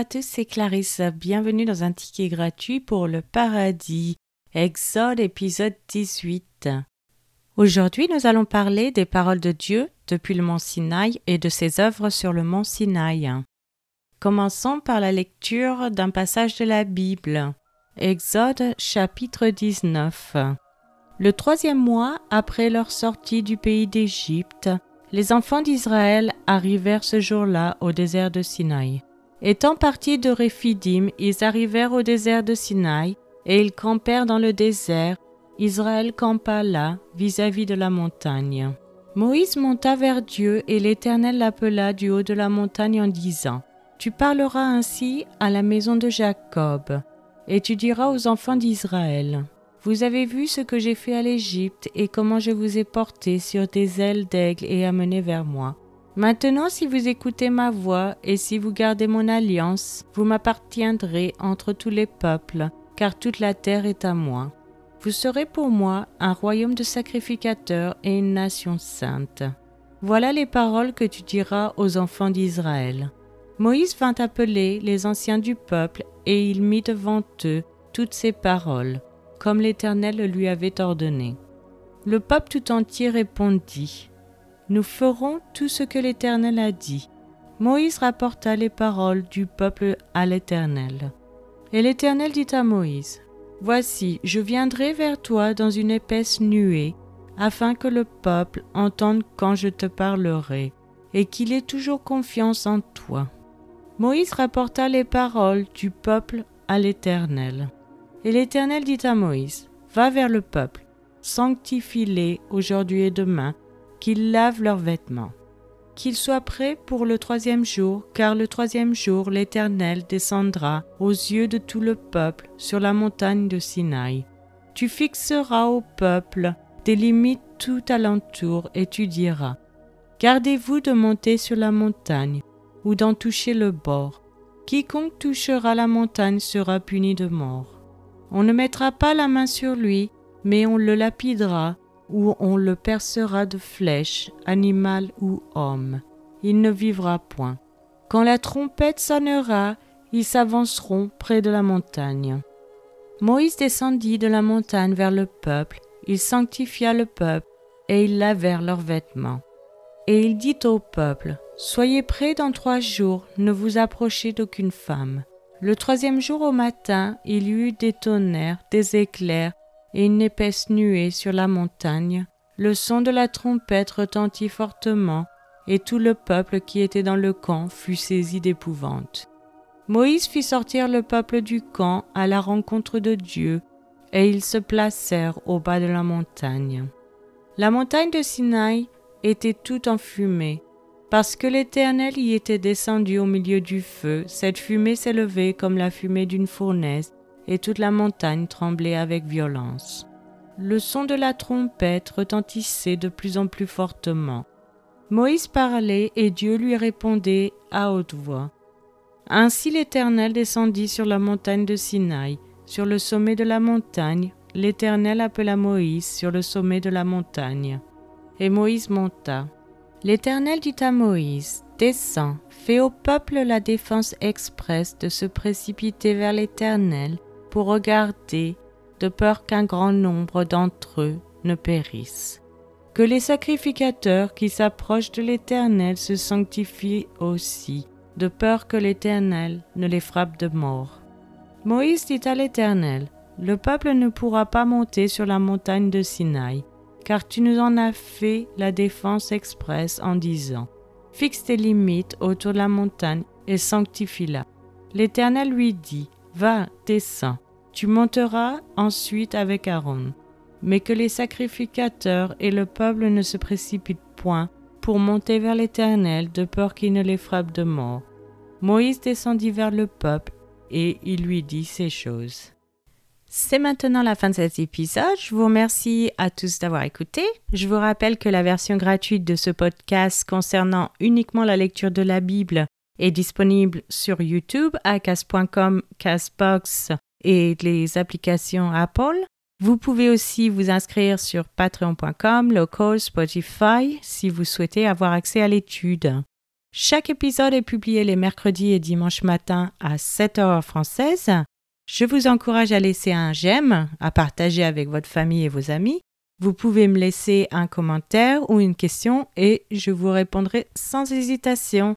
à tous, c'est Clarisse. Bienvenue dans un ticket gratuit pour le paradis. Exode épisode 18. Aujourd'hui, nous allons parler des paroles de Dieu depuis le mont Sinaï et de ses œuvres sur le mont Sinaï. Commençons par la lecture d'un passage de la Bible. Exode chapitre 19. Le troisième mois après leur sortie du pays d'Égypte, les enfants d'Israël arrivèrent ce jour-là au désert de Sinaï. Étant partis de Réphidim, ils arrivèrent au désert de Sinaï, et ils campèrent dans le désert. Israël campa là, vis-à-vis de la montagne. Moïse monta vers Dieu, et l'Éternel l'appela du haut de la montagne en disant, Tu parleras ainsi à la maison de Jacob, et tu diras aux enfants d'Israël, vous avez vu ce que j'ai fait à l'Égypte et comment je vous ai porté sur des ailes d'aigle et amené vers moi. Maintenant, si vous écoutez ma voix et si vous gardez mon alliance, vous m'appartiendrez entre tous les peuples, car toute la terre est à moi. Vous serez pour moi un royaume de sacrificateurs et une nation sainte. Voilà les paroles que tu diras aux enfants d'Israël. Moïse vint appeler les anciens du peuple, et il mit devant eux toutes ces paroles comme l'Éternel lui avait ordonné. Le peuple tout entier répondit, Nous ferons tout ce que l'Éternel a dit. Moïse rapporta les paroles du peuple à l'Éternel. Et l'Éternel dit à Moïse, Voici, je viendrai vers toi dans une épaisse nuée, afin que le peuple entende quand je te parlerai, et qu'il ait toujours confiance en toi. Moïse rapporta les paroles du peuple à l'Éternel. Et l'Éternel dit à Moïse, Va vers le peuple, sanctifie-les aujourd'hui et demain, qu'ils lavent leurs vêtements. Qu'ils soient prêts pour le troisième jour, car le troisième jour l'Éternel descendra aux yeux de tout le peuple sur la montagne de Sinaï. Tu fixeras au peuple des limites tout alentour et tu diras, Gardez-vous de monter sur la montagne ou d'en toucher le bord. Quiconque touchera la montagne sera puni de mort. On ne mettra pas la main sur lui, mais on le lapidera ou on le percera de flèches, animal ou homme. Il ne vivra point. Quand la trompette sonnera, ils s'avanceront près de la montagne. Moïse descendit de la montagne vers le peuple, il sanctifia le peuple, et ils lavèrent leurs vêtements. Et il dit au peuple, Soyez prêts dans trois jours, ne vous approchez d'aucune femme. Le troisième jour au matin, il y eut des tonnerres, des éclairs et une épaisse nuée sur la montagne. Le son de la trompette retentit fortement, et tout le peuple qui était dans le camp fut saisi d'épouvante. Moïse fit sortir le peuple du camp à la rencontre de Dieu, et ils se placèrent au bas de la montagne. La montagne de Sinaï était toute enfumée, parce que l'Éternel y était descendu au milieu du feu, cette fumée s'élevait comme la fumée d'une fournaise, et toute la montagne tremblait avec violence. Le son de la trompette retentissait de plus en plus fortement. Moïse parlait et Dieu lui répondait à haute voix. Ainsi l'Éternel descendit sur la montagne de Sinaï. Sur le sommet de la montagne, l'Éternel appela Moïse sur le sommet de la montagne. Et Moïse monta. L'Éternel dit à Moïse, Descends, fais au peuple la défense expresse de se précipiter vers l'Éternel pour regarder, de peur qu'un grand nombre d'entre eux ne périssent. Que les sacrificateurs qui s'approchent de l'Éternel se sanctifient aussi, de peur que l'Éternel ne les frappe de mort. Moïse dit à l'Éternel, Le peuple ne pourra pas monter sur la montagne de Sinaï, car tu nous en as fait la défense expresse en disant Fixe tes limites autour de la montagne et sanctifie-la. L'Éternel lui dit Va, descends, tu monteras ensuite avec Aaron. Mais que les sacrificateurs et le peuple ne se précipitent point pour monter vers l'Éternel de peur qu'il ne les frappe de mort. Moïse descendit vers le peuple et il lui dit ces choses. C'est maintenant la fin de cet épisode. Je vous remercie à tous d'avoir écouté. Je vous rappelle que la version gratuite de ce podcast concernant uniquement la lecture de la Bible est disponible sur YouTube à cas.com, Casbox et les applications Apple. Vous pouvez aussi vous inscrire sur patreon.com, local, Spotify si vous souhaitez avoir accès à l'étude. Chaque épisode est publié les mercredis et dimanches matin à 7 heures française. Je vous encourage à laisser un j'aime, à partager avec votre famille et vos amis. Vous pouvez me laisser un commentaire ou une question et je vous répondrai sans hésitation.